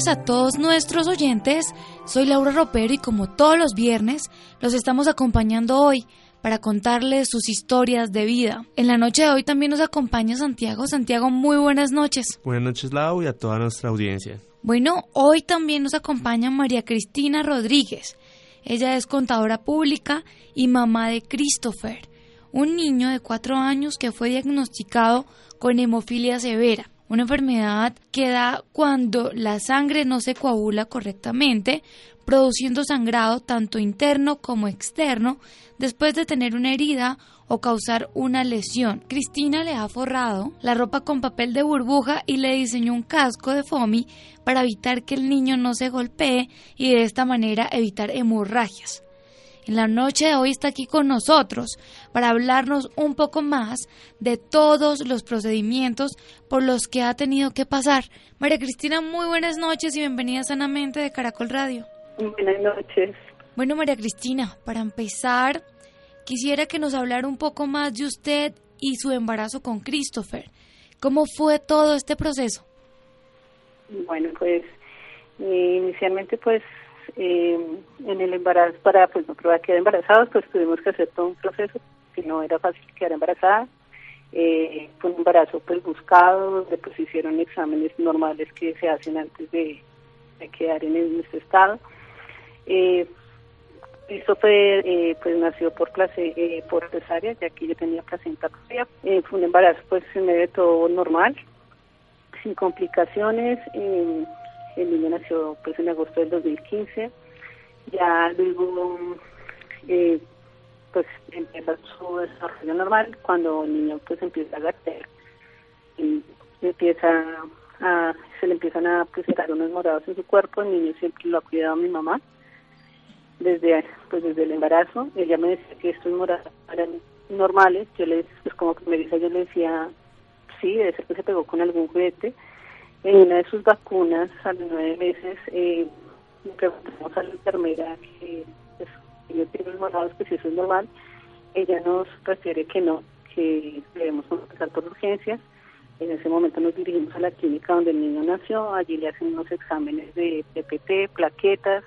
Noches a todos nuestros oyentes. Soy Laura Ropero y como todos los viernes los estamos acompañando hoy para contarles sus historias de vida. En la noche de hoy también nos acompaña Santiago. Santiago, muy buenas noches. Buenas noches, Lau, y a toda nuestra audiencia. Bueno, hoy también nos acompaña María Cristina Rodríguez. Ella es contadora pública y mamá de Christopher, un niño de cuatro años que fue diagnosticado con hemofilia severa una enfermedad que da cuando la sangre no se coagula correctamente, produciendo sangrado tanto interno como externo después de tener una herida o causar una lesión. Cristina le ha forrado la ropa con papel de burbuja y le diseñó un casco de foamy para evitar que el niño no se golpee y de esta manera evitar hemorragias. En la noche de hoy está aquí con nosotros para hablarnos un poco más de todos los procedimientos por los que ha tenido que pasar. María Cristina, muy buenas noches y bienvenida sanamente de Caracol Radio. Buenas noches. Bueno, María Cristina, para empezar, quisiera que nos hablara un poco más de usted y su embarazo con Christopher. ¿Cómo fue todo este proceso? Bueno, pues eh, inicialmente pues eh, en el embarazo, para pues no probar quedar embarazados, pues tuvimos que hacer todo un proceso, que no era fácil quedar embarazada. Eh, fue un embarazo pues buscado, donde pues hicieron exámenes normales que se hacen antes de, quedar en, este estado. Eh, esto fue, eh, pues nació por clase, eh, por cesárea, ya que yo tenía placenta propia. Eh, fue un embarazo pues en medio de todo normal, sin complicaciones. Eh, el niño nació pues en agosto del 2015. Ya luego eh, pues empieza su desarrollo normal cuando el niño pues empieza a gatear. Y empieza a, se le empiezan a presentar unos morados en su cuerpo, el niño siempre lo ha cuidado mi mamá desde pues desde el embarazo, ella me decía que estos morados eran normales, yo les pues como dice yo le decía sí, debe ser que se pegó con algún juguete, en una de sus vacunas a los nueve meses eh, le preguntamos a la enfermera que pues, yo tengo morados que si eso es normal, ella nos refiere que no, que debemos empezar por urgencias. En ese momento nos dirigimos a la clínica donde el niño nació, allí le hacen unos exámenes de PPT, plaquetas,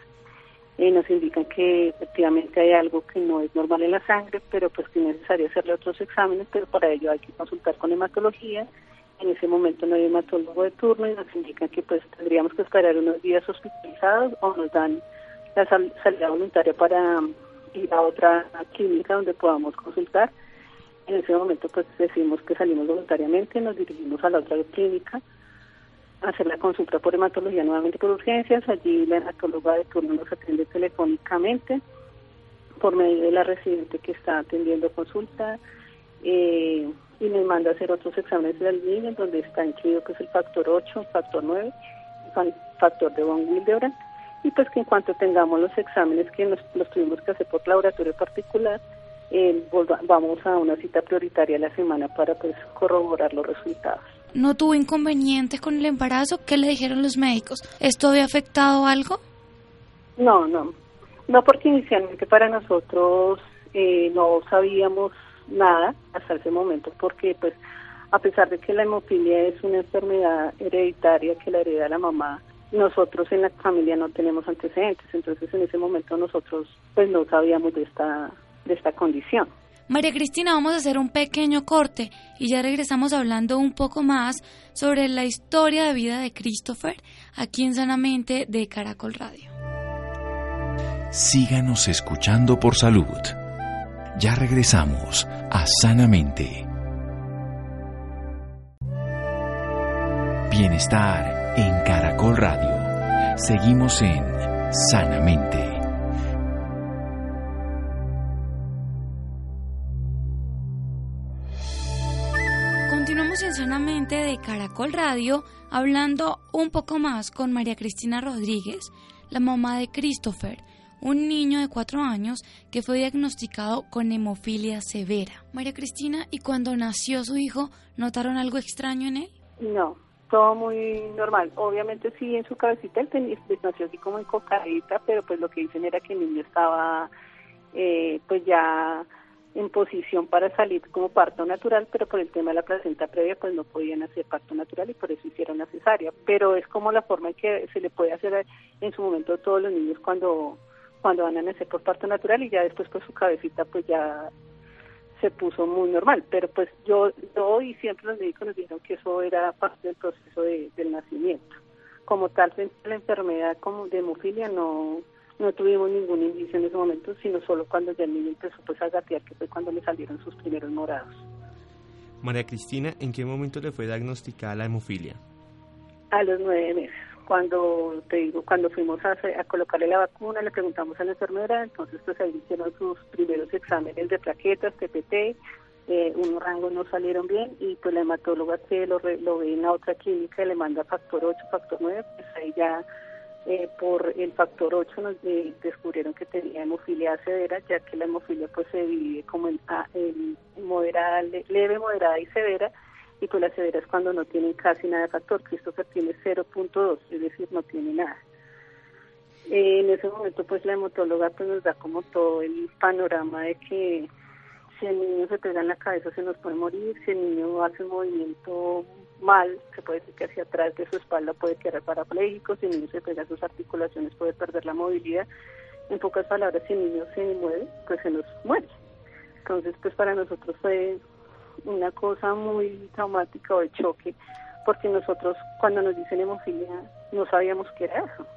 y nos indican que efectivamente hay algo que no es normal en la sangre, pero pues que es necesario hacerle otros exámenes, pero para ello hay que consultar con hematología. En ese momento no hay hematólogo de turno y nos indican que pues tendríamos que esperar unos días hospitalizados o nos dan la sal salida voluntaria para ir a otra clínica donde podamos consultar. En ese momento pues decimos que salimos voluntariamente, nos dirigimos a la otra clínica a hacer la consulta por hematología nuevamente por urgencias. Allí la hematóloga de turno nos atiende telefónicamente por medio de la residente que está atendiendo consulta eh, y me manda a hacer otros exámenes del niño donde está incluido que es el factor 8, factor 9, el factor de von Willebrand y pues que en cuanto tengamos los exámenes que nos, los tuvimos que hacer por laboratorio particular, eh, vamos a una cita prioritaria la semana para pues corroborar los resultados. ¿No tuvo inconvenientes con el embarazo? ¿Qué le dijeron los médicos? ¿Esto había afectado algo? No, no. No porque inicialmente para nosotros eh, no sabíamos nada hasta ese momento porque pues a pesar de que la hemofilia es una enfermedad hereditaria que la hereda la mamá, nosotros en la familia no tenemos antecedentes, entonces en ese momento nosotros pues no sabíamos de esta de esta condición. María Cristina, vamos a hacer un pequeño corte y ya regresamos hablando un poco más sobre la historia de vida de Christopher aquí en Sanamente de Caracol Radio. Síganos escuchando por salud. Ya regresamos a Sanamente. Bienestar en Caracol Radio. Seguimos en Sanamente. Estamos en Sanamente de Caracol Radio hablando un poco más con María Cristina Rodríguez, la mamá de Christopher, un niño de cuatro años que fue diagnosticado con hemofilia severa. María Cristina, ¿y cuando nació su hijo, notaron algo extraño en él? No, todo muy normal. Obviamente sí, en su cabecita él tenía, nació así como en cocadita, pero pues lo que dicen era que el niño estaba eh, pues ya en posición para salir como parto natural, pero por el tema de la placenta previa pues no podían hacer parto natural y por eso hicieron la cesárea. Pero es como la forma en que se le puede hacer en su momento a todos los niños cuando cuando van a nacer por parto natural y ya después pues su cabecita pues ya se puso muy normal. Pero pues yo, yo y siempre los médicos nos dijeron que eso era parte del proceso del nacimiento. Como tal, la enfermedad como de hemofilia no no tuvimos ningún indicio en ese momento, sino solo cuando ya el niño empezó pues, a gatear, que fue cuando le salieron sus primeros morados. María Cristina, ¿en qué momento le fue diagnosticada la hemofilia? A los nueve meses. Cuando te digo, cuando fuimos a, colocarle la vacuna, le preguntamos a la enfermera, entonces pues ahí hicieron sus primeros exámenes de plaquetas, TPT, eh, unos rangos no salieron bien y pues la hematóloga que lo, lo ve en la otra clínica le manda factor 8, factor 9, pues ahí ya eh, por el factor 8 nos descubrieron que tenía hemofilia severa, ya que la hemofilia pues se divide como en, moderada, leve, moderada y severa, y la severa es cuando no tienen casi nada de factor. Christopher tiene 0.2, es decir, no tiene nada. En ese momento pues la hemotóloga pues nos da como todo el panorama de que si el niño se pega en la cabeza se nos puede morir, si el niño hace un movimiento mal, se puede decir que hacia atrás de su espalda puede quedar parapléjico, si el niño se pega sus articulaciones puede perder la movilidad. En pocas palabras, si el niño se mueve, pues se nos muere. Entonces, pues para nosotros fue una cosa muy traumática o de choque, porque nosotros cuando nos dicen hemofilia no sabíamos qué era eso.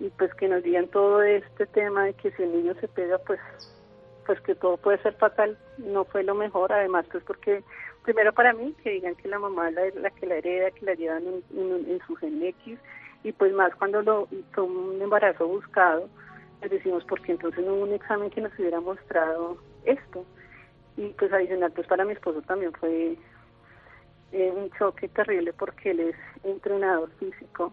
Y pues que nos digan todo este tema de que si el niño se pega, pues pues que todo puede ser fatal, no fue lo mejor, además pues porque primero para mí, que digan que la mamá es la, que la hereda, que la llevan en, su gen X, y pues más cuando lo, fue un embarazo buscado, les decimos, porque entonces no hubo un examen que nos hubiera mostrado esto. Y pues adicional, pues para mi esposo también fue eh, un choque terrible porque él es entrenador físico,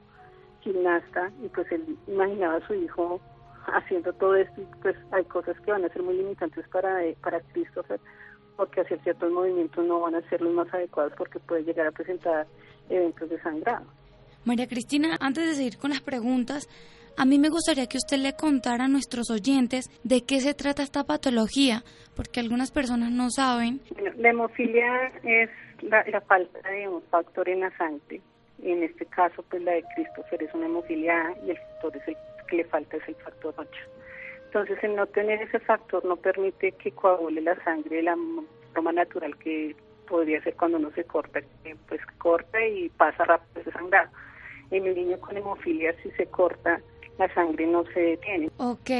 gimnasta, y pues él imaginaba a su hijo haciendo todo esto, y pues hay cosas que van a ser muy limitantes para, eh, para Christopher, porque hacer ciertos movimientos no van a ser los más adecuados porque puede llegar a presentar eventos de sangrado. María Cristina, antes de seguir con las preguntas, a mí me gustaría que usted le contara a nuestros oyentes de qué se trata esta patología, porque algunas personas no saben. la hemofilia es la, falta de un factor en la sangre. En este caso, pues la de Christopher es una hemofilia y el factor es el que le falta es el factor 8. Entonces, el no tener ese factor no permite que coagule la sangre de la forma natural que podría ser cuando uno se corta, que pues corta y pasa rápido ese sangrado. En el niño con hemofilia, si se corta, la sangre no se detiene. Ok.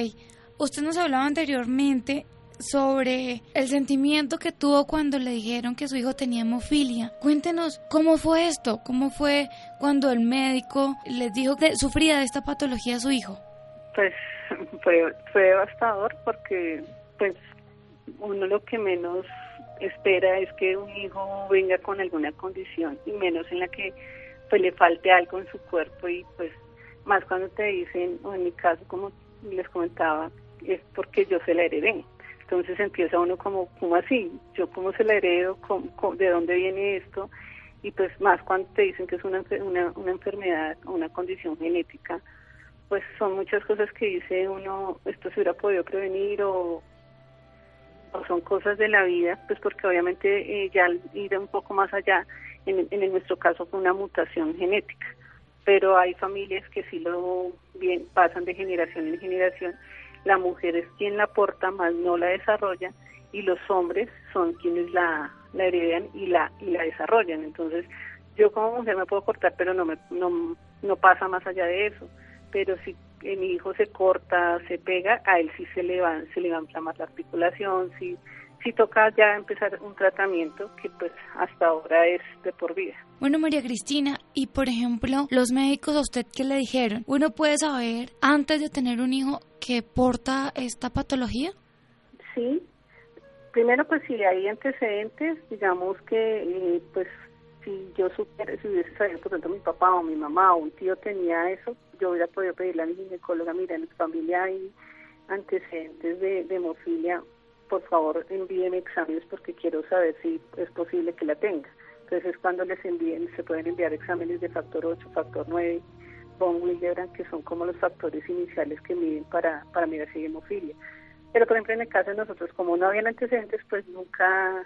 Usted nos hablaba anteriormente sobre el sentimiento que tuvo cuando le dijeron que su hijo tenía hemofilia. Cuéntenos cómo fue esto, cómo fue cuando el médico les dijo que sufría de esta patología a su hijo. Pues fue, fue devastador porque pues uno lo que menos espera es que un hijo venga con alguna condición y menos en la que pues le falte algo en su cuerpo y pues más cuando te dicen, o en mi caso como les comentaba, es porque yo se la heredé. Entonces empieza uno como, ¿cómo así? ¿Yo cómo se la heredo? de dónde viene esto? Y pues más cuando te dicen que es una, una, una enfermedad, una condición genética, pues son muchas cosas que dice uno, esto se hubiera podido prevenir o, o son cosas de la vida, pues porque obviamente eh, ya ir un poco más allá, en, en nuestro caso fue una mutación genética, pero hay familias que sí lo bien pasan de generación en generación, la mujer es quien la porta, más no la desarrolla, y los hombres son quienes la, heredan y la, y la desarrollan. Entonces, yo como mujer me puedo cortar, pero no, me, no, no pasa más allá de eso pero si mi hijo se corta, se pega, a él sí se le va, se le va a inflamar la articulación, si, si toca ya empezar un tratamiento que pues hasta ahora es de por vida. Bueno, María Cristina, y por ejemplo, los médicos a usted qué le dijeron, ¿uno puede saber antes de tener un hijo que porta esta patología? Sí, primero, pues si hay antecedentes, digamos que, eh, pues si yo supiera, si hubiese sabido, por ejemplo, mi papá o mi mamá o un tío tenía eso, yo hubiera podido pedirle a mi ginecóloga, mira, en mi familia hay antecedentes de, de hemofilia, por favor envíeme exámenes porque quiero saber si es posible que la tenga. Entonces cuando les envíen, se pueden enviar exámenes de factor 8, factor 9, von Willebrand, que son como los factores iniciales que miden para, para mirar si hay hemofilia. Pero por ejemplo en el caso de nosotros, como no habían antecedentes, pues nunca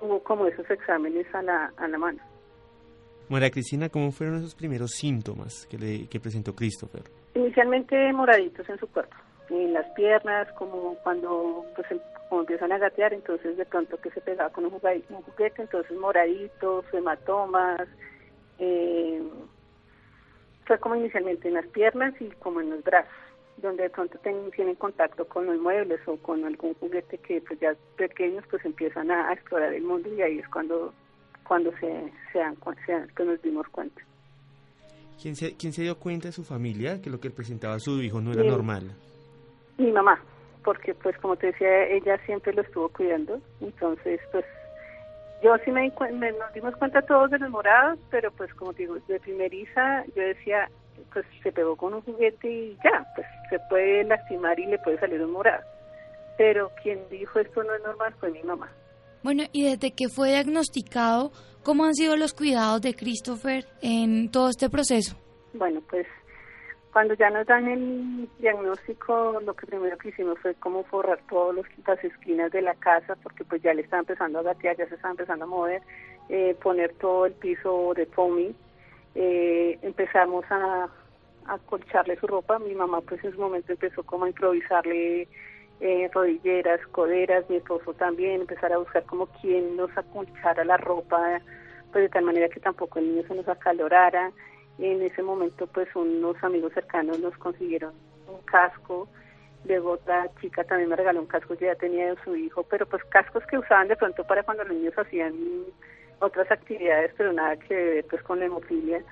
hubo como esos exámenes a la, a la mano. María Cristina, ¿cómo fueron esos primeros síntomas que, le, que presentó Christopher? Inicialmente moraditos en su cuerpo, en las piernas, como cuando pues em, como empiezan a gatear, entonces de pronto que se pegaba con un juguete, un juguete entonces moraditos, hematomas, eh, fue como inicialmente en las piernas y como en los brazos, donde de pronto tienen contacto con los muebles o con algún juguete que pues ya pequeños pues empiezan a, explorar el mundo y ahí es cuando cuando se, se, dan, se que nos dimos cuenta. ¿Quién se, ¿Quién se dio cuenta de su familia que lo que presentaba su hijo no era normal? Mi mamá, porque pues como te decía, ella siempre lo estuvo cuidando, entonces pues yo sí me, me nos dimos cuenta todos de los morados, pero pues como digo, de primeriza yo decía, pues se pegó con un juguete y ya, pues se puede lastimar y le puede salir un morado. Pero quien dijo esto no es normal fue mi mamá. Bueno, y desde que fue diagnosticado, ¿cómo han sido los cuidados de Christopher en todo este proceso? Bueno, pues cuando ya nos dan el diagnóstico, lo que primero que hicimos fue como forrar todas las esquinas de la casa, porque pues ya le estaba empezando a gatear, ya se estaba empezando a mover, eh, poner todo el piso de foamy, eh, empezamos a, a colcharle su ropa, mi mamá pues en su momento empezó como a improvisarle eh, rodilleras, coderas, mi esposo también, empezar a buscar como quien nos acolchara la ropa, pues de tal manera que tampoco el niño se nos acalorara. En ese momento pues unos amigos cercanos nos consiguieron un casco, luego otra chica también me regaló un casco que ya tenía de su hijo, pero pues cascos que usaban de pronto para cuando los niños hacían otras actividades, pero nada que ver pues con la hemofilia.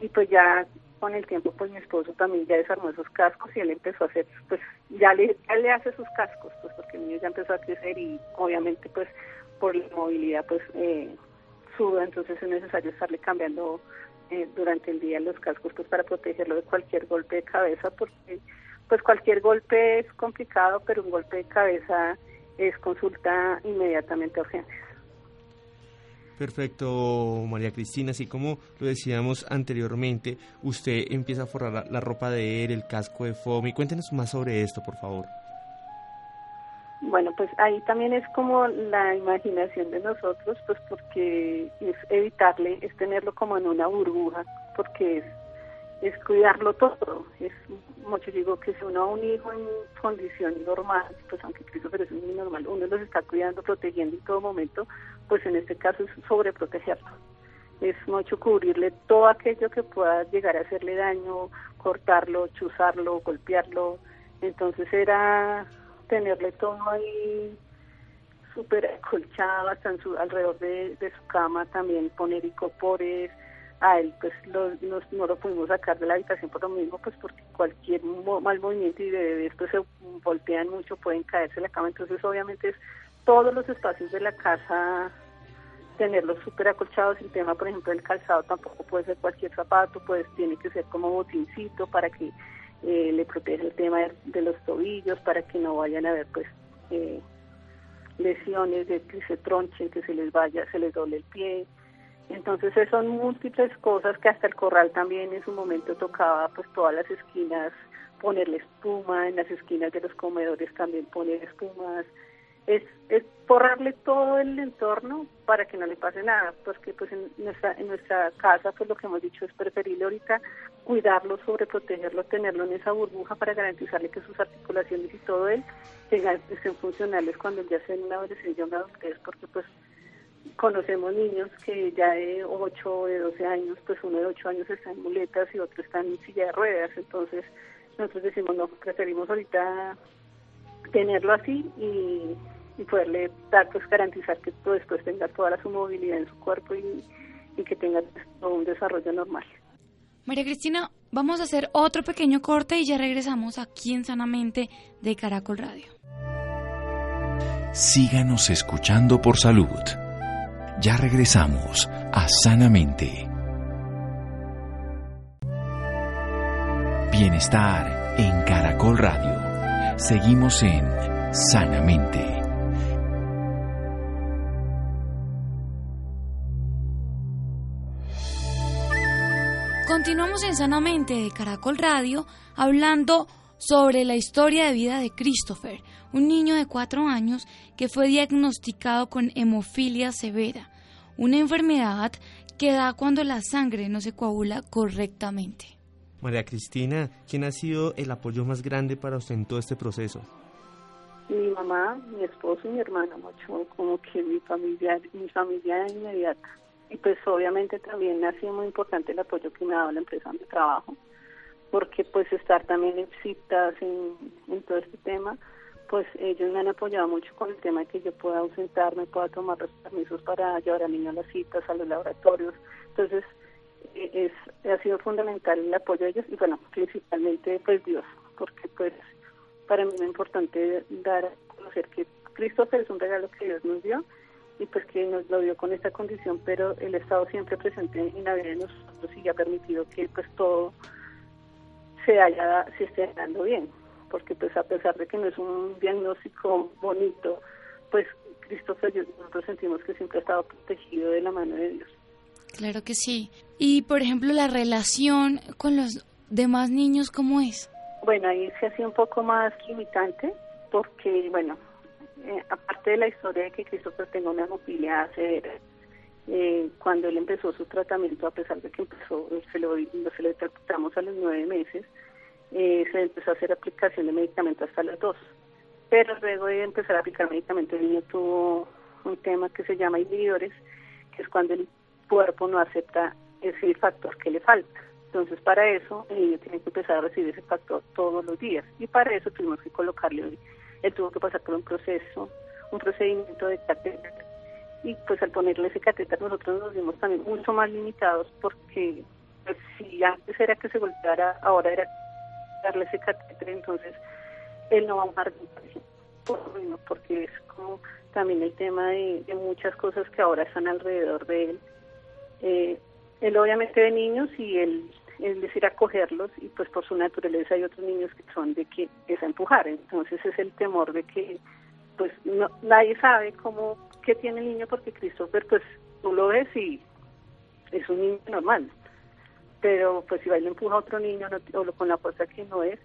Y pues ya con el tiempo pues mi esposo también ya desarmó esos cascos y él empezó a hacer, pues ya le, ya le hace sus cascos, pues porque el niño ya empezó a crecer y obviamente pues por la movilidad pues eh, suda, entonces es necesario estarle cambiando eh, durante el día los cascos pues para protegerlo de cualquier golpe de cabeza porque pues cualquier golpe es complicado, pero un golpe de cabeza es consulta inmediatamente a urgencias. Perfecto, María Cristina. Así como lo decíamos anteriormente, usted empieza a forrar la, ropa de él, el casco de FOMI. Cuéntenos más sobre esto, por favor. Bueno, pues ahí también es como la imaginación de nosotros, pues porque es evitarle, es tenerlo como en una burbuja, porque es es cuidarlo todo. Es mucho digo que si uno a un hijo en condición normal, pues aunque Christopher es muy normal, uno los está cuidando, protegiendo en todo momento, pues en este caso es sobreprotegerlo. Es mucho cubrirle todo aquello que pueda llegar a hacerle daño, cortarlo, chuzarlo, golpearlo. Entonces era tenerle todo ahí súper acolchado hasta en su, alrededor de, de su cama, también poner icopores, a él pues lo, no lo pudimos sacar de la habitación por lo mismo, pues porque cualquier mal movimiento y de bebés pues se voltean mucho, pueden caerse en la cama, entonces obviamente es todos los espacios de la casa tenerlos súper acolchados, el tema por ejemplo del calzado tampoco puede ser cualquier zapato, pues tiene que ser como botincito para que eh, le proteja el tema de, los tobillos, para que no vayan a haber pues eh, lesiones de que se tronchen, que se les vaya, se les doble el pie, entonces son múltiples cosas que hasta el corral también en su momento tocaba pues todas las esquinas ponerle espuma, en las esquinas de los comedores también poner espumas, es, es borrarle todo el entorno para que no le pase nada, porque pues en nuestra, en nuestra casa pues lo que hemos dicho es preferible ahorita cuidarlo, sobreprotegerlo, tenerlo en esa burbuja para garantizarle que sus articulaciones y todo él tengan, estén funcionales cuando ya sea en una adolescencia o una adultez, porque pues conocemos niños que ya de 8 o de 12 años, pues uno de 8 años está en muletas y otro está en silla de ruedas, entonces nosotros decimos, no, preferimos ahorita tenerlo así y, poderle dar, pues garantizar que después tenga toda su movilidad en su cuerpo y, y que tenga pues, todo un desarrollo normal. María Cristina, vamos a hacer otro pequeño corte y ya regresamos aquí en Sanamente de Caracol Radio. Síganos escuchando por salud. Ya regresamos a Sanamente. Bienestar en Caracol Radio. Seguimos en Sanamente. Continuamos en Sanamente de Caracol Radio hablando sobre la historia de vida de Christopher, un niño de cuatro años que fue diagnosticado con hemofilia severa, una enfermedad que da cuando la sangre no se coagula correctamente. María Cristina, ¿quién ha sido el apoyo más grande para usted en todo este proceso? Mi mamá, mi esposo y mi hermana, mucho como que mi familia, mi familia inmediata. Y pues obviamente también ha sido muy importante el apoyo que me ha dado la empresa donde trabajo, porque pues estar también en citas en, en todo este tema, pues ellos me han apoyado mucho con el tema de que yo pueda ausentarme, pueda tomar los permisos para llevar al niño a las citas, a los laboratorios. Entonces, e, es, ha sido fundamental el apoyo de ellos y bueno, principalmente pues Dios, porque pues para mí es importante dar a conocer que Cristo es un regalo que Dios nos dio y pues que nos lo dio con esta condición, pero el estado siempre presente en la vida de nosotros y ha permitido que pues todo se haya, se esté dando bien, porque pues a pesar de que no es un diagnóstico bonito, pues Christopher nosotros sentimos que siempre ha estado protegido de la mano de Dios. Claro que sí. Y por ejemplo, la relación con los demás niños, ¿cómo es? Bueno, ahí se hace un poco más limitante, porque bueno, eh, aparte de la historia de que Christopher tenga una hemofilia severa, eh, cuando él empezó su tratamiento, a pesar de que empezó, se lo, se lo a los nueve meses, eh, se empezó a hacer aplicación de medicamento hasta los dos. Pero luego de empezar a aplicar medicamento, el niño tuvo un tema que se llama inhibidores, que es cuando el cuerpo no acepta ese factor que le falta. Entonces, para eso, el niño tiene que empezar a recibir ese factor todos los días. Y para eso tuvimos que colocarle él tuvo que pasar por un proceso, un procedimiento de catéter. Y pues al ponerle ese catéter nosotros nos vimos también mucho más limitados porque pues, si antes era que se golpeara, ahora era darle ese catéter, entonces él no va a un porque es como también el tema de, muchas cosas que ahora están alrededor de él. Eh, él obviamente de niños y él es decir, acogerlos y pues por su naturaleza hay otros niños que son de que es a empujar. Entonces es el temor de que pues no, nadie sabe cómo, qué tiene el niño porque Christopher pues tú lo ves y es un niño normal. Pero pues si va y le empuja a otro niño o con la fuerza que no es,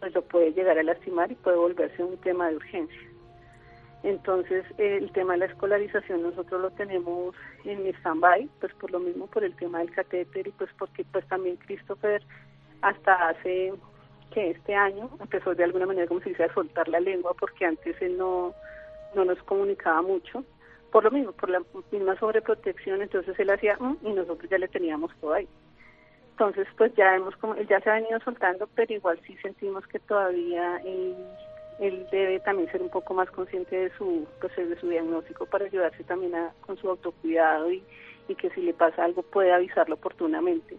pues lo puede llegar a lastimar y puede volverse un tema de urgencia. Entonces, el tema de la escolarización nosotros lo tenemos en stand-by, pues por lo mismo, por el tema del catéter y pues porque pues también Christopher hasta hace que este año empezó de alguna manera como se dice a soltar la lengua porque antes él no, no nos comunicaba mucho por lo mismo, por la misma sobreprotección, entonces él hacía mm", y nosotros ya le teníamos todo ahí. Entonces, pues ya hemos como, él ya se ha venido soltando, pero igual sí sentimos que todavía él él debe también ser un poco más consciente de su pues, de su diagnóstico para ayudarse también a, con su autocuidado y, y que si le pasa algo puede avisarlo oportunamente.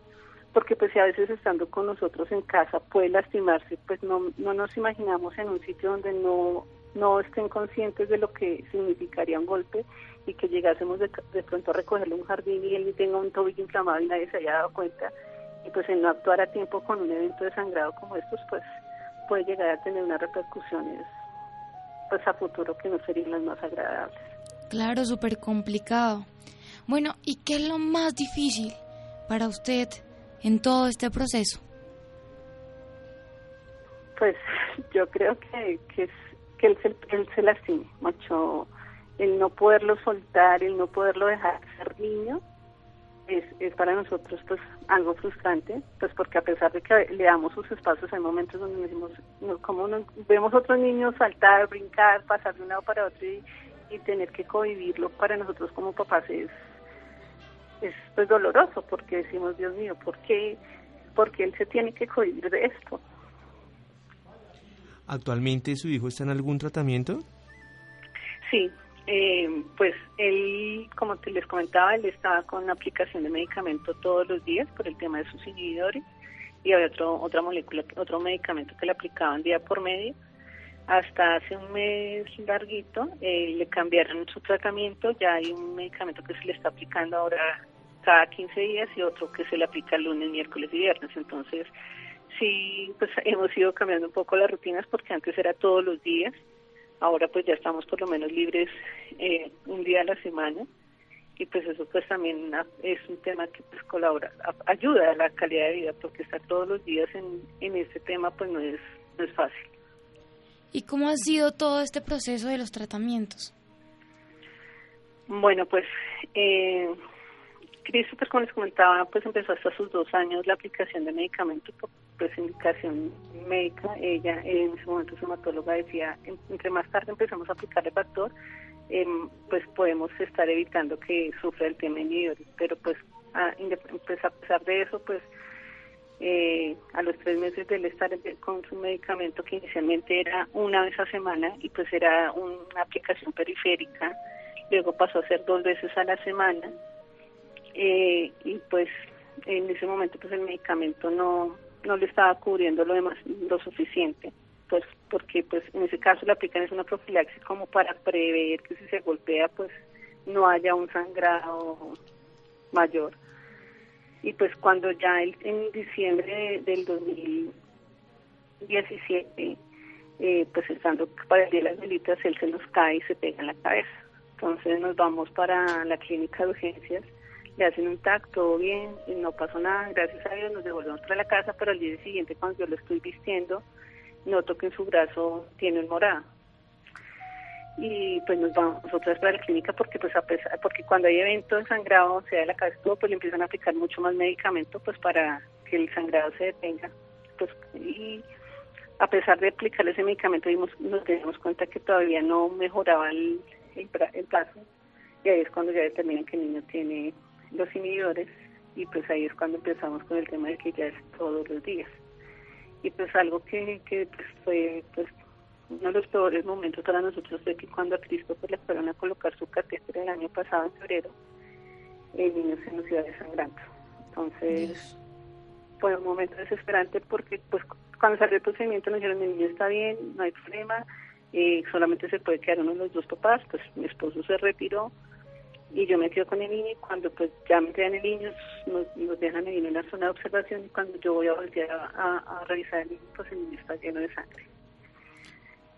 Porque pues si a veces estando con nosotros en casa puede lastimarse pues no no nos imaginamos en un sitio donde no no estén conscientes de lo que significaría un golpe y que llegásemos de, de pronto a recogerle un jardín y él tenga un tobillo inflamado y nadie se haya dado cuenta. Y pues en no actuar a tiempo con un evento de sangrado como estos pues puede llegar a tener unas repercusiones pues a futuro que no serían las más agradables. Claro, súper complicado. Bueno, ¿y qué es lo más difícil para usted en todo este proceso? Pues yo creo que, que, es, que él, se, él se lastime mucho, el no poderlo soltar, el no poderlo dejar ser niño, es, es para nosotros pues algo frustrante, pues porque a pesar de que le damos sus espacios, hay momentos donde decimos, no, como vemos otros niños saltar, brincar, pasar de un lado para otro y, tener que convivirlo para nosotros como papás es, es pues doloroso, porque decimos, Dios mío, ¿por qué, ¿por qué él se tiene que convivir de esto? ¿Actualmente su hijo está en algún tratamiento? Sí, eh, pues él, como te les comentaba, él estaba con aplicación de medicamento todos los días por el tema de sus inhibidores y había otro, otra molécula, otro medicamento que le aplicaban día por medio. hasta hace un mes larguito eh, le cambiaron su tratamiento, ya hay un medicamento que se le está aplicando ahora cada 15 días y otro que se le aplica lunes, miércoles y viernes. Entonces, sí, pues hemos ido cambiando un poco las rutinas porque antes era todos los días, ahora pues ya estamos por lo menos libres eh, un día a la semana y pues eso pues también es un tema que pues colabora, ayuda a la calidad de vida porque estar todos los días en, en este tema pues no es, no es fácil. ¿Y cómo ha sido todo este proceso de los tratamientos? Bueno, pues eh, Cristo, pues como les comentaba, pues empezó hasta sus dos años la aplicación de medicamentos por pues, indicación médica. Ella en ese momento su hematóloga decía, entre más tarde empezamos a aplicar el factor, em, pues podemos estar evitando que sufra el tema inhibidor. Pero pues a, pues a pesar de eso, pues eh, a los tres meses de él estar con su medicamento que inicialmente era una vez a semana y pues era una aplicación periférica, luego pasó a ser dos veces a la semana eh, y pues en ese momento pues el medicamento no no le estaba cubriendo lo demás lo suficiente pues porque pues en ese caso le aplican es una profilaxis como para prever que si se golpea pues no haya un sangrado mayor. Y pues cuando ya en diciembre del 2017 eh, pues estando para el día de las velitas él se nos cae y se pega en la cabeza. Entonces nos vamos para la clínica de urgencias le hacen un tacto, bien, no pasó nada, gracias a Dios nos devolvemos para la casa, pero al día siguiente cuando yo lo estoy vistiendo, noto que en su brazo tiene un morado. Y pues nos vamos otra vez para la clínica porque pues a pesar, porque cuando hay evento de sangrado, sea de la cabeza todo, pues le empiezan a aplicar mucho más medicamento pues para que el sangrado se detenga. Pues y a pesar de aplicarle ese medicamento nos dimos cuenta que todavía no mejoraba el, el, el brazo y ahí es cuando ya determinan que el niño tiene los inhibidores y pues ahí es cuando empezamos con el tema de que ya es todos los días. Y pues algo que, que pues fue pues uno de los peores momentos para nosotros fue que cuando a Cristo pues, le fueron a colocar su catéter el año pasado en febrero, el niño se nos iba desangrando. Entonces fue un momento desesperante porque pues cuando salió el procedimiento nos dijeron el niño está bien, no hay problema, eh, solamente se puede quedar uno de los dos papás, pues mi esposo se retiró, y yo me quedo con el niño y cuando pues ya me quedan el niño nos, dejan ahí en una zona de observación y cuando yo voy a voltear a, revisar el niño pues el niño está lleno de sangre.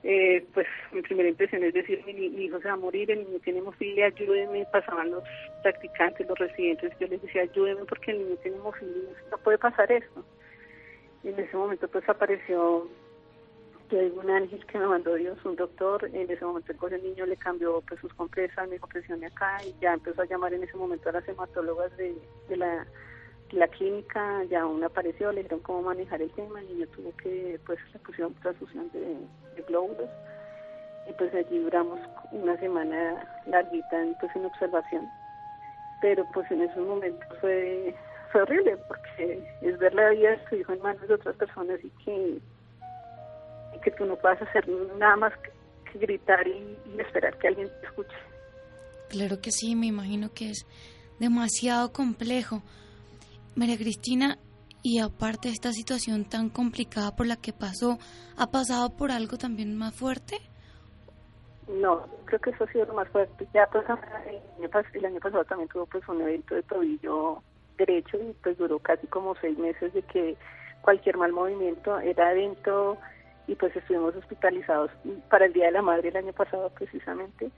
Eh, pues mi primera impresión es decir mi, hijo se va a morir el niño tiene hemofilia ayúdenme pasaban los practicantes los residentes yo les decía ayúdenme porque el niño tiene hemofilia no puede pasar esto. Y en ese momento pues apareció digo un ángel que me mandó Dios, un doctor, en ese momento el niño, le cambió pues sus compresas, me dijo presione acá y ya empezó a llamar en ese momento a las hematólogas de, la, la clínica, ya una apareció, le dijeron cómo manejar el tema, el niño tuvo que, pues le pusieron transfusión de, de glóbulos y pues allí duramos una semana larguita en, pues en observación, pero pues en esos momentos fue, fue horrible porque es ver la vida de su hijo en manos de otras personas y que que tú no puedas hacer nada más que gritar y, esperar que alguien te escuche. Claro que sí, me imagino que es demasiado complejo. María Cristina, y aparte de esta situación tan complicada por la que pasó, ¿ha pasado por algo también más fuerte? No, creo que eso ha sido lo más fuerte. Ya pues el año, pasado también tuvo pues un evento de tobillo derecho y pues duró casi como seis meses de que cualquier mal movimiento era evento y pues estuvimos hospitalizados para el Día de la Madre el año pasado precisamente,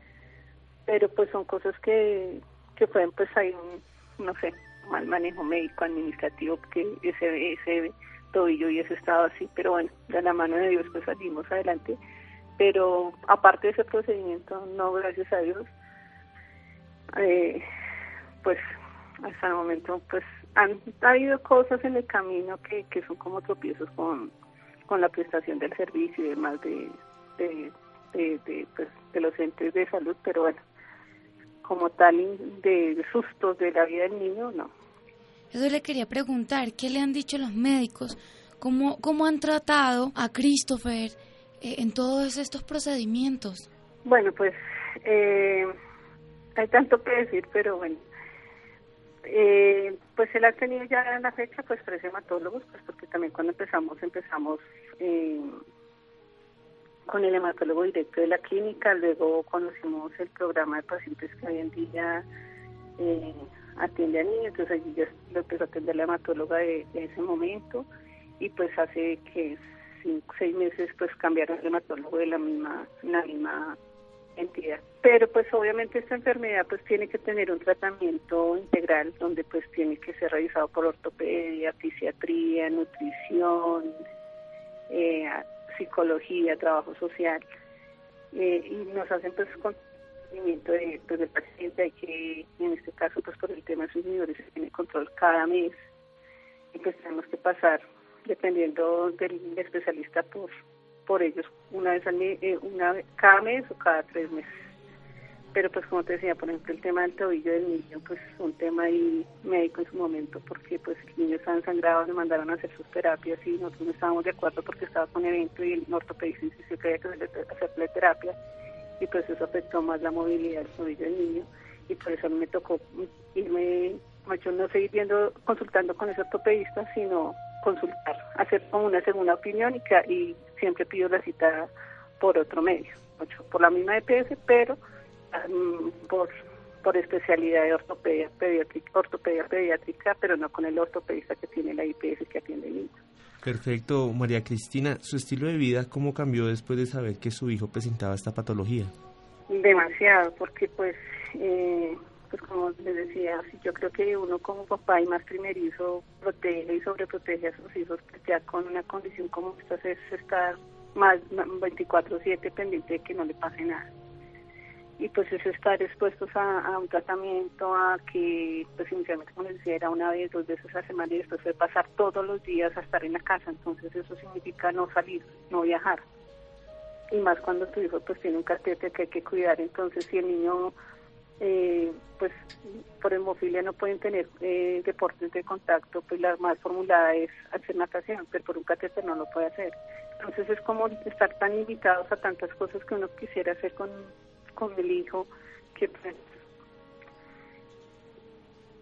pero pues son cosas que, que pueden pues hay un, no sé, mal manejo médico, administrativo, que ese, ese tobillo y ese estado así, pero bueno, de la mano de Dios pues salimos adelante, pero aparte de ese procedimiento, no, gracias a Dios, eh, pues hasta el momento pues han habido cosas en el camino que, que son como tropiezos con con la prestación del servicio y demás de, de, de, pues, de los entes de salud, pero bueno, como tal de sustos de la vida del niño, no. Eso le quería preguntar, ¿qué le han dicho los médicos? ¿Cómo, cómo han tratado a Christopher eh, en todos estos procedimientos? Bueno, pues eh, hay tanto que decir, pero bueno, eh, pues él ha tenido ya en la fecha pues tres hematólogos, pues porque también cuando empezamos, empezamos eh, con el hematólogo directo de la clínica, luego conocimos el programa de pacientes que hoy en día eh, atiende a niños, entonces allí ya lo empezó a atender la hematóloga de, ese momento y pues hace que cinco, seis meses pues cambiaron el hematólogo de la misma, la misma entidad. Pero pues obviamente esta enfermedad pues tiene que tener un tratamiento integral donde pues tiene que ser revisado por ortopedia, fisiatría, nutrición, eh, psicología, trabajo social, eh, y nos hacen pues con de, pues, del paciente, hay que, en este caso, pues por el tema de sus niveles, se tiene control cada mes, y pues tenemos que pasar, dependiendo del especialista, por por ellos una vez al eh, una cada mes o cada tres meses. Pero pues como te decía, por ejemplo, el tema del tobillo del niño, pues es un tema ahí médico en su momento, porque pues el niño estaba ensangrado, le mandaron a hacer sus terapias y nosotros no estábamos de acuerdo porque estaba con evento y el ortopedista insistió que había que hacerle terapia y pues eso afectó más la movilidad del tobillo del niño y por eso me tocó irme, yo no seguir viendo, consultando con ese ortopedista, sino consultar, hacer una segunda opinión y, y siempre pido la cita por otro medio, por la misma EPS, pero por, por especialidad de ortopedia pediátrica, ortopedia pediátrica, pero no con el ortopedista que tiene la IPS que atiende niños. Perfecto, María Cristina, ¿su estilo de vida cómo cambió después de saber que su hijo presentaba esta patología? Demasiado, porque pues, eh, pues como les decía, yo creo que uno como papá y más primerizo protege y sobreprotege a sus hijos, pues ya con una condición como esta es estar más 24/7 pendiente de que no le pase nada. Y pues es estar expuestos a, un tratamiento, a que pues inicialmente como les decía era una vez, dos veces a semana y después fue pasar todos los días a estar en la casa, entonces eso significa no salir, no viajar. Y más cuando tu hijo pues tiene un catete que hay que cuidar, entonces si el niño eh, pues por hemofilia no pueden tener eh, deportes de contacto, pues la más formulada es hacer natación, pero por un catéter no lo puede hacer. Entonces es como estar tan invitados a tantas cosas que uno quisiera hacer con con el hijo, que pues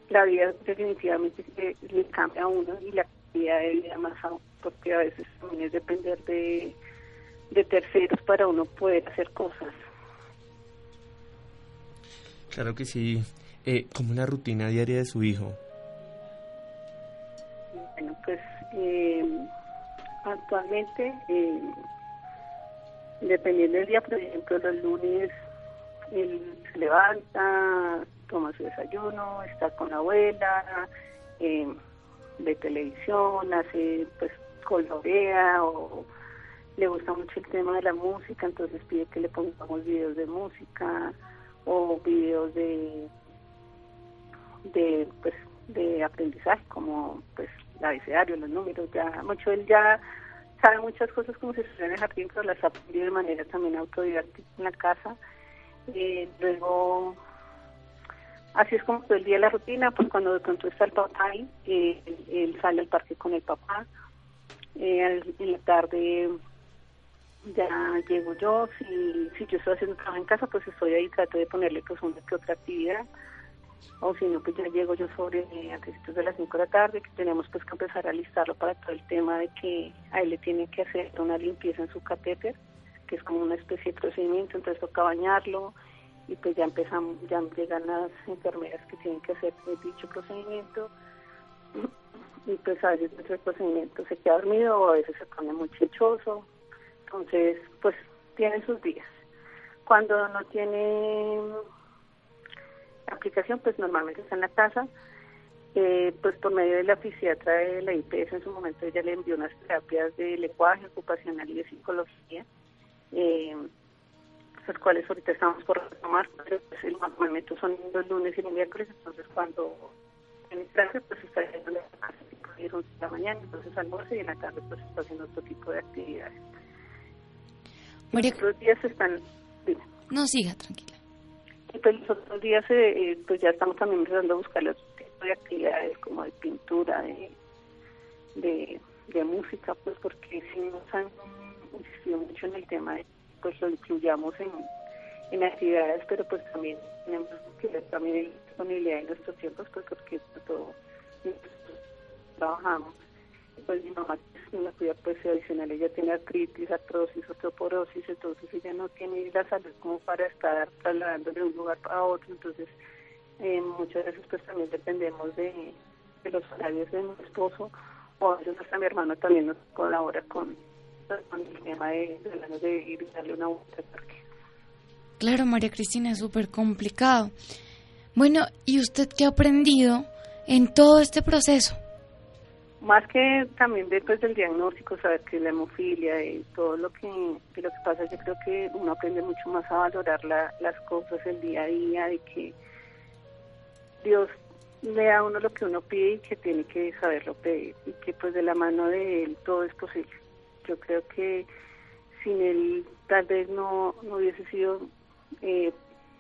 la vida definitivamente le cambia a uno y la calidad de vida más aún, porque a veces también es depender de, de terceros para uno poder hacer cosas. Claro que sí, eh, como una rutina diaria de su hijo. Bueno, pues eh, actualmente, eh, dependiendo del día, por ejemplo, los lunes él se levanta, toma su desayuno, está con la abuela, eh, ve televisión, hace pues colorea o le gusta mucho el tema de la música, entonces pide que le pongamos videos de música o videos de de pues de aprendizaje como pues el abecedario, los números, ya mucho él ya sabe muchas cosas como si estuviera en pero las ha aprendido de manera también autodidáctica en la casa eh, luego, así es como todo el día la rutina, pues cuando de pronto está el papá eh, él, sale al parque con el papá. Eh, en la tarde ya llego yo, si, si yo estoy haciendo trabajo en casa, pues estoy ahí, trato de ponerle pues una que otra actividad, o si no, pues ya llego yo sobre eh, antes de las 5 de la tarde, que tenemos pues que empezar a listarlo para todo el tema de que a él le tiene que hacer una limpieza en su catéter, que es como una especie de procedimiento, entonces toca bañarlo y pues ya empezamos, ya llegan las enfermeras que tienen que hacer dicho procedimiento. Y pues a veces el procedimiento se queda dormido o a veces se pone muy chichoso, entonces pues tiene sus días. Cuando no tiene aplicación, pues normalmente está en la casa, eh, pues por medio de la fisiatra de la IPS en su momento ella le envió unas terapias de lenguaje ocupacional y de psicología eh, los cuales ahorita estamos por retomar, pero pues el son los lunes y los miércoles, entonces cuando en clase pues está yendo a la casa tipo de la mañana, entonces almuerzo y en la tarde pues está haciendo otro tipo de actividades. María... Los otros días están... No, siga, tranquila. Y pues los otros días eh, eh, pues ya estamos también empezando a buscar otro tipo de actividades como de pintura, de, de, de música, pues porque si no han insistido mucho en el tema de pues lo incluyamos en, en actividades, pero pues también tenemos que ver también la disponibilidad de nuestros tiempos, pues porque todo trabajamos. Pues mi mamá una cuida pues adicional, ella tiene artritis, artrosis, osteoporosis, entonces ella no tiene la salud como para estar trasladándole de un lugar a otro, entonces eh, muchas veces pues también dependemos de, los horarios de mi esposo o a veces hasta mi hermano también nos colabora con, el tema de, ir y darle una vuelta. Claro, María Cristina, es súper complicado. Bueno, ¿y usted qué ha aprendido en todo este proceso? Más que también después del diagnóstico, saber que la hemofilia y todo lo que, lo que pasa, yo creo que uno aprende mucho más a valorar las cosas el día a día, de que Dios le da a uno lo que uno pide y que tiene que saberlo pedir y que pues de la mano de Él todo es posible. Yo creo que sin Él tal vez no, no hubiese sido eh,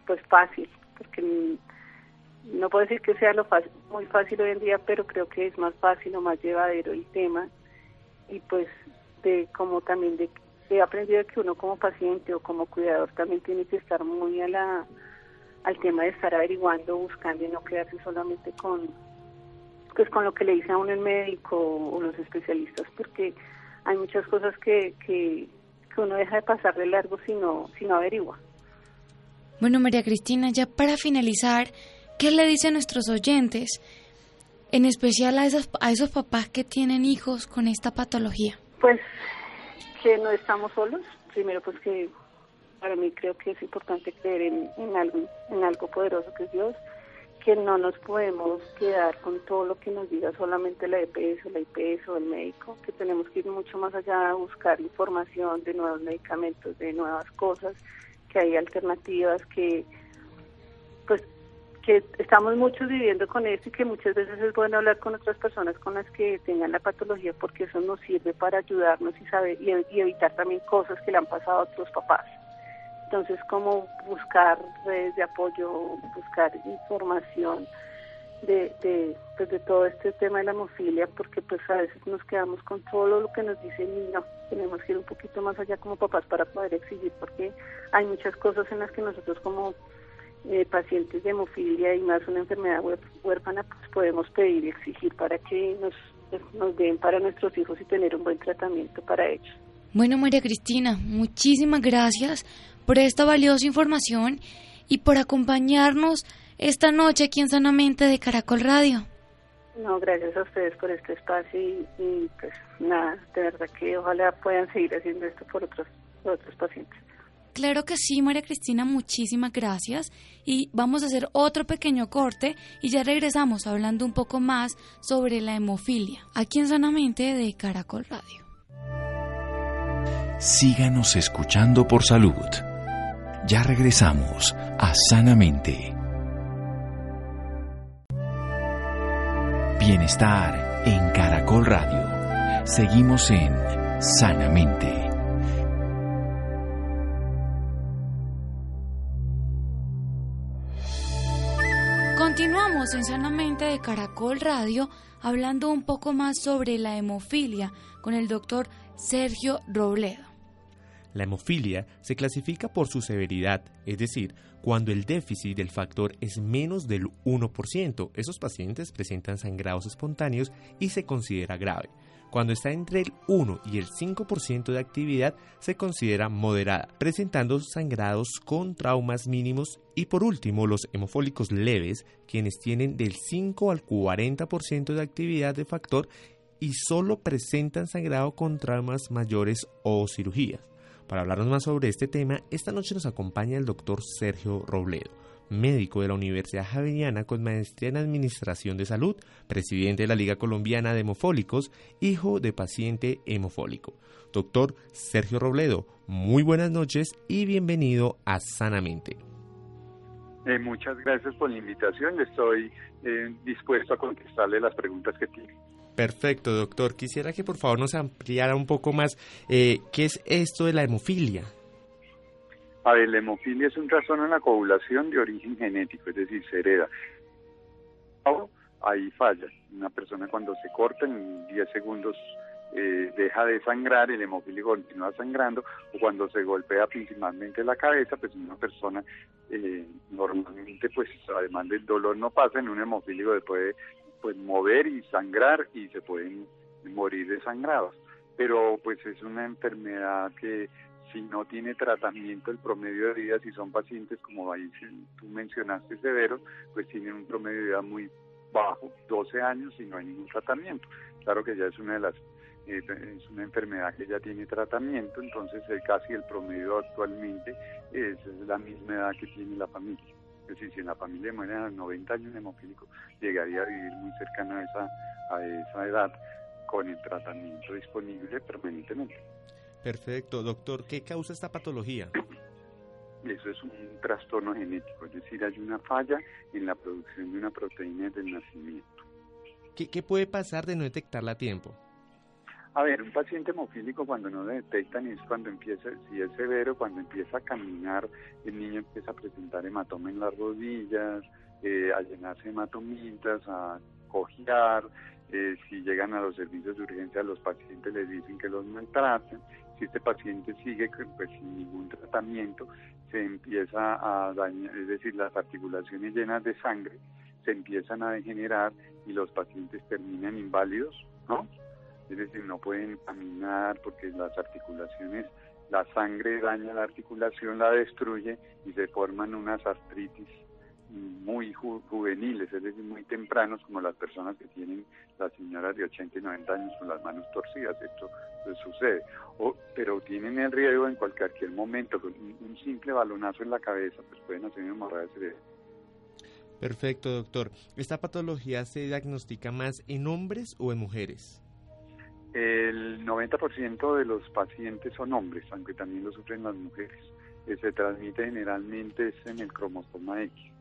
pues fácil, porque no puedo decir que sea lo fácil, muy fácil hoy en día, pero creo que es más fácil o más llevadero el tema y pues de como también de he aprendido que uno como paciente o como cuidador también tiene que estar muy a la al tema de estar averiguando, buscando y no quedarse solamente con pues con lo que le dice a uno el médico o los especialistas, porque hay muchas cosas que, que, uno deja de pasar de largo si no, si no averigua. Bueno, María Cristina, ya para finalizar, ¿qué le dicen nuestros oyentes, en especial a esos, a esos papás que tienen hijos con esta patología? Pues que no estamos solos. Primero, pues que para mí creo que es importante creer en, algo, en algo poderoso que es Dios, que no nos podemos quedar con todo lo que nos diga solamente la EPS o la IPS o el médico, que tenemos que ir mucho más allá a buscar información de nuevos medicamentos, de nuevas cosas, que hay alternativas, que que estamos muchos viviendo con esto y que muchas veces es bueno hablar con otras personas con las que tengan la patología porque eso nos sirve para ayudarnos y saber y, evitar también cosas que le han pasado a otros papás. Entonces, como buscar redes de apoyo, buscar información de, de, pues de todo este tema de la hemofilia, porque pues a veces nos quedamos con todo lo que nos dice el niño, tenemos que ir un poquito más allá como papás para poder exigir, porque hay muchas cosas en las que nosotros como eh, pacientes de hemofilia y más una enfermedad huérfana, pues podemos pedir y exigir para que nos, nos den para nuestros hijos y tener un buen tratamiento para ellos. Bueno, María Cristina, muchísimas gracias por esta valiosa información y por acompañarnos esta noche aquí en Sanamente de Caracol Radio. No, gracias a ustedes por este espacio y, pues nada, de verdad que ojalá puedan seguir haciendo esto por otros, por otros pacientes. Claro que sí, María Cristina, muchísimas gracias. Y vamos a hacer otro pequeño corte y ya regresamos hablando un poco más sobre la hemofilia, aquí en Sanamente de Caracol Radio. Síganos escuchando por salud. Ya regresamos a Sanamente. Bienestar en Caracol Radio. Seguimos en Sanamente. Continuamos en de Caracol Radio hablando un poco más sobre la hemofilia con el doctor Sergio Robledo. La hemofilia se clasifica por su severidad, es decir, cuando el déficit del factor es menos del 1%. Esos pacientes presentan sangrados espontáneos y se considera grave. Cuando está entre el 1 y el 5% de actividad se considera moderada, presentando sangrados con traumas mínimos y por último los hemofólicos leves, quienes tienen del 5 al 40% de actividad de factor y solo presentan sangrado con traumas mayores o cirugías. Para hablarnos más sobre este tema, esta noche nos acompaña el doctor Sergio Robledo, médico de la Universidad Javeriana con maestría en Administración de Salud, presidente de la Liga Colombiana de Hemofólicos, hijo de paciente hemofólico. Doctor Sergio Robledo, muy buenas noches y bienvenido a Sanamente. Eh, muchas gracias por la invitación. Estoy eh, dispuesto a contestarle las preguntas que tiene. Perfecto, doctor. Quisiera que por favor nos ampliara un poco más eh, qué es esto de la hemofilia. A ver, la hemofilia es un trastorno en la coagulación de origen genético, es decir, se hereda. Ahí falla. Una persona cuando se corta en 10 segundos eh, deja de sangrar, el hemofílico continúa sangrando, o cuando se golpea principalmente la cabeza, pues una persona eh, normalmente, pues además del dolor no pasa, en un hemofílico puede pues mover y sangrar y se pueden morir desangrados. pero pues es una enfermedad que si no tiene tratamiento el promedio de vida, si son pacientes como ahí tú mencionaste severos, pues tienen un promedio de vida muy bajo, 12 años y no hay ningún tratamiento. Claro que ya es una de las eh, es una enfermedad que ya tiene tratamiento, entonces casi el promedio actualmente es, la misma edad que tiene la familia. Es decir, si en la familia muere a 90 años hemofílico, llegaría a vivir muy cercano a esa, a esa edad con el tratamiento disponible permanentemente. Perfecto. Doctor, ¿qué causa esta patología? Eso es un trastorno genético, es decir, hay una falla en la producción de una proteína del nacimiento. ¿Qué, qué puede pasar de no detectarla a tiempo? A ver, un paciente hemofílico cuando no lo detectan es cuando empieza, si es severo, cuando empieza a caminar, el niño empieza a presentar hematoma en las rodillas, eh, a llenarse hematomitas, a cojear, eh, si llegan a los servicios de urgencia los pacientes les dicen que los maltratan, si este paciente sigue pues, sin ningún tratamiento, se empieza a dañar, es decir, las articulaciones llenas de sangre se empiezan a degenerar y los pacientes terminan inválidos, ¿no? es decir, no pueden caminar porque las articulaciones, la sangre daña la articulación, la destruye y se forman unas artritis muy juveniles, es decir, muy tempranos, como las personas que tienen las señoras de 80 y 90 años con las manos torcidas, esto pues, sucede. O, pero tienen el riesgo en cualquier momento, con un simple balonazo en la cabeza, pues pueden hacer una hemorragia cerebral. Perfecto, doctor. ¿Esta patología se diagnostica más en hombres o en mujeres? El 90% de los pacientes son hombres, aunque también lo sufren las mujeres. Eh, se transmite generalmente en el cromosoma X.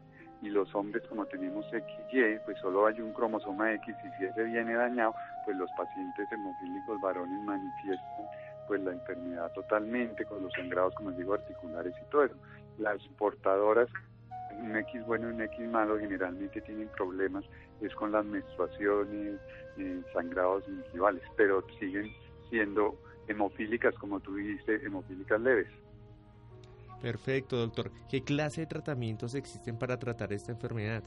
Y los hombres, como tenemos XY, pues solo hay un cromosoma X y si ese viene dañado, pues los pacientes hemofílicos varones manifiestan pues la enfermedad totalmente con los sangrados, como digo, articulares y todo eso. Las portadoras un X bueno y un X malo generalmente tienen problemas es con las menstruaciones, eh, sangrados gingivales, pero siguen siendo hemofílicas, como tú dijiste, hemofílicas leves. Perfecto, doctor. ¿Qué clase de tratamientos existen para tratar esta enfermedad?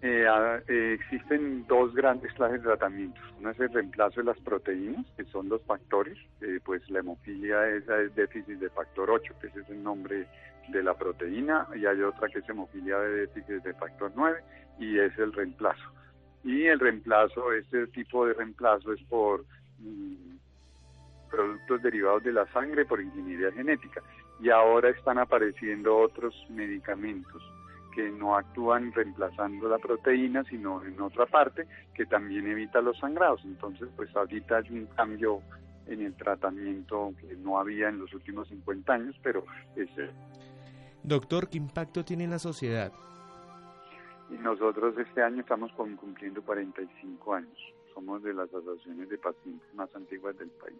Eh, eh, existen dos grandes clases de tratamientos. Una es el reemplazo de las proteínas, que son los factores. pues la hemofilia es, es déficit de factor 8, que ese es el nombre de la proteína, y hay otra que es hemofilia de déficit de factor 9, y es el reemplazo. Y el reemplazo, este tipo de reemplazo es por mm, productos derivados de la sangre, por ingeniería genética. Y ahora están apareciendo otros medicamentos que no actúan reemplazando la proteína, sino en otra parte, que también evita los sangrados. Entonces, pues ahorita hay un cambio en el tratamiento que no había en los últimos 50 años, pero es... Doctor, ¿qué impacto tiene en la sociedad? Y nosotros este año estamos cumpliendo 45 años. Somos de las asociaciones de pacientes más antiguas del país.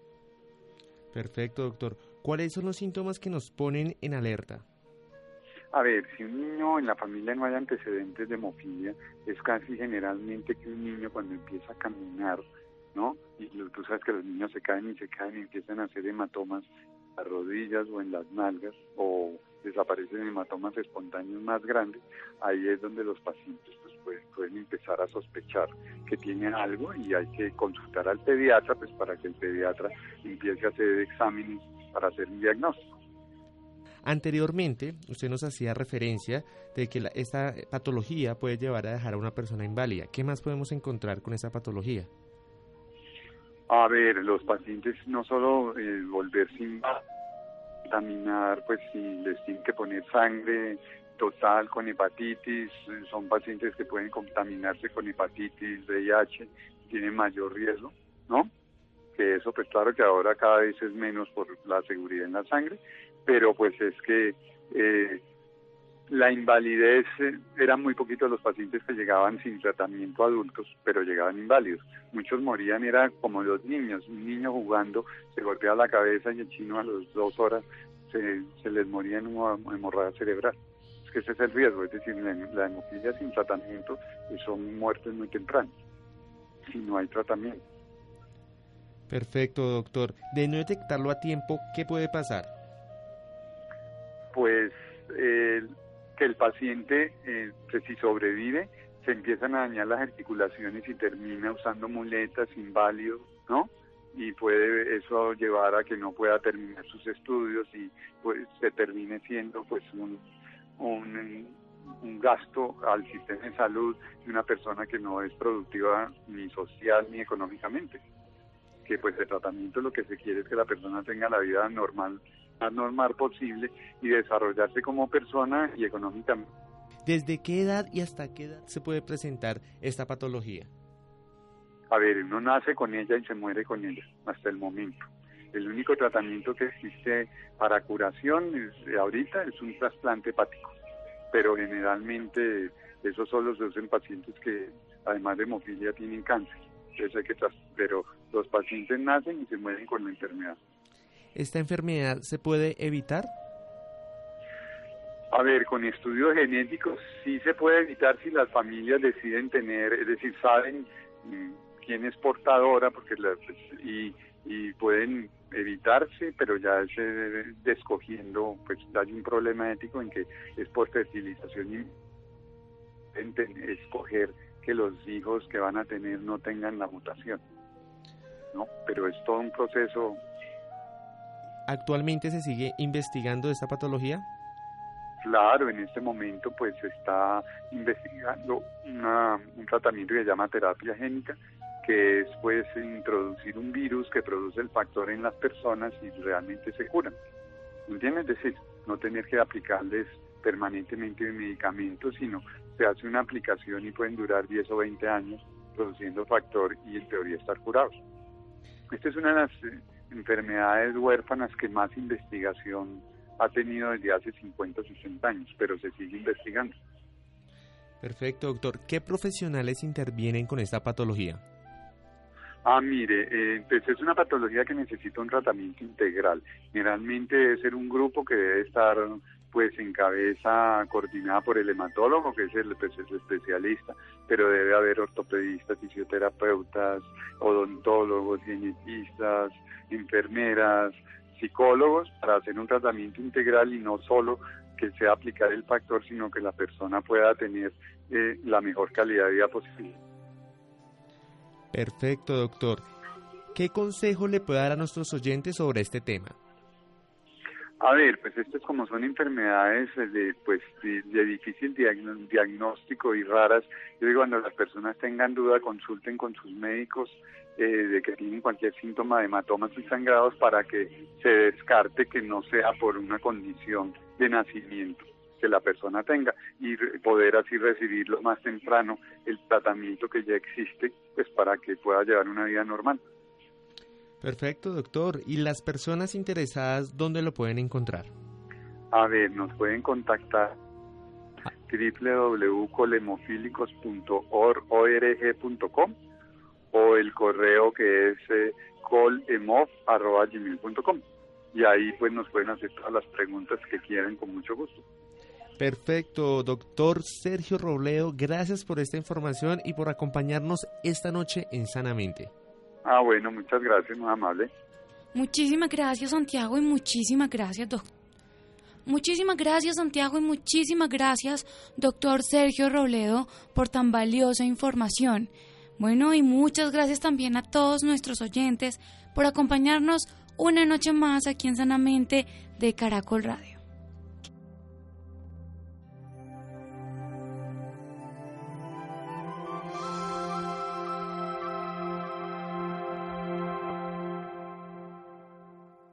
Perfecto, doctor. ¿Cuáles son los síntomas que nos ponen en alerta? A ver, si un niño en la familia no hay antecedentes de hemofilia, es casi generalmente que un niño cuando empieza a caminar, ¿no? Y tú sabes que los niños se caen y se caen y empiezan a hacer hematomas en las rodillas o en las nalgas o desaparecen hematomas espontáneos más grandes, ahí es donde los pacientes pues, pueden, empezar a sospechar que tienen algo y hay que consultar al pediatra pues para que el pediatra empiece a hacer exámenes para hacer un diagnóstico. Anteriormente, usted nos hacía referencia de que esta patología puede llevar a dejar a una persona inválida. ¿Qué más podemos encontrar con esa patología? A ver, los pacientes no solo eh, volverse inválidos, contaminar, pues si les tienen que poner sangre total con hepatitis, son pacientes que pueden contaminarse con hepatitis, VIH, tienen mayor riesgo, ¿no? Que eso, pues claro que ahora cada vez es menos por la seguridad en la sangre, pero pues es que eh, la invalidez, eh, eran muy poquitos los pacientes que llegaban sin tratamiento adultos, pero llegaban inválidos. Muchos morían, era como los niños, un niño jugando se golpea la cabeza y el chino a las dos horas se, se les moría en una hemorragia cerebral. Es que ese es el riesgo, es decir, la, la hemofilia sin tratamiento son muertes muy tempranas, si no hay tratamiento. Perfecto, doctor. De no detectarlo a tiempo, ¿qué puede pasar? Pues eh, que el paciente, eh, si sobrevive, se empiezan a dañar las articulaciones y termina usando muletas, inválido, ¿no? y puede eso llevar a que no pueda terminar sus estudios y pues se termine siendo pues un, un, un gasto al sistema de salud de una persona que no es productiva ni social ni económicamente pues el tratamiento lo que se quiere es que la persona tenga la vida normal más normal posible y desarrollarse como persona y económicamente. ¿Desde qué edad y hasta qué edad se puede presentar esta patología? A ver, uno nace con ella y se muere con ella hasta el momento. El único tratamiento que existe para curación es, ahorita es un trasplante hepático, pero generalmente eso solo se usa en pacientes que además de hemofilia tienen cáncer. Entonces hay que pero los pacientes nacen y se mueren con la enfermedad. ¿Esta enfermedad se puede evitar? A ver, con estudios genéticos sí se puede evitar si las familias deciden tener, es decir, saben mm, quién es portadora, porque pues, y, y pueden evitarse, pero ya se escogiendo, pues hay un problema ético en que es por fertilización y escoger que los hijos que van a tener no tengan la mutación. ¿No? Pero es todo un proceso. ¿Actualmente se sigue investigando esta patología? Claro, en este momento pues se está investigando un tratamiento que se llama terapia génica, que es pues introducir un virus que produce el factor en las personas y realmente se curan. ¿Entiendes? Es decir, no tener que aplicarles permanentemente medicamentos, sino se hace una aplicación y pueden durar 10 o 20 años produciendo factor y en teoría estar curados. Esta es una de las eh, enfermedades huérfanas que más investigación ha tenido desde hace 50 o 60 años, pero se sigue investigando. Perfecto, doctor. ¿Qué profesionales intervienen con esta patología? Ah, mire, eh, pues es una patología que necesita un tratamiento integral. Generalmente debe ser un grupo que debe estar pues en cabeza coordinada por el hematólogo, que es el, pues, especialista, pero debe haber ortopedistas, fisioterapeutas, odontólogos, genetistas, enfermeras, psicólogos, para hacer un tratamiento integral y no solo que sea aplicar el factor, sino que la persona pueda tener eh, la mejor calidad de vida posible. Perfecto, doctor. ¿Qué consejo le puede dar a nuestros oyentes sobre este tema? A ver, pues estas como son enfermedades eh, de, pues, de, difícil diagnóstico y raras, yo digo cuando las personas tengan duda consulten con sus médicos eh, de que tienen cualquier síntoma de hematomas y sangrados para que se descarte que no sea por una condición de nacimiento que la persona tenga y poder así recibir lo más temprano el tratamiento que ya existe pues para que pueda llevar una vida normal. Perfecto, doctor. ¿Y las personas interesadas dónde lo pueden encontrar? A ver, nos pueden contactar www.colemofílicos.org.com o el correo que es eh, colemof.gmail.com y ahí pues nos pueden hacer todas las preguntas que quieran con mucho gusto. Perfecto, doctor Sergio Robledo, gracias por esta información y por acompañarnos esta noche en Sanamente. Ah, bueno, muchas gracias, muy amable. Muchísimas gracias, Santiago, y muchísimas gracias, doctor. Muchísimas gracias, Santiago, y muchísimas gracias, doctor Sergio Robledo, por tan valiosa información. Bueno, y muchas gracias también a todos nuestros oyentes por acompañarnos una noche más aquí en Sanamente de Caracol Radio.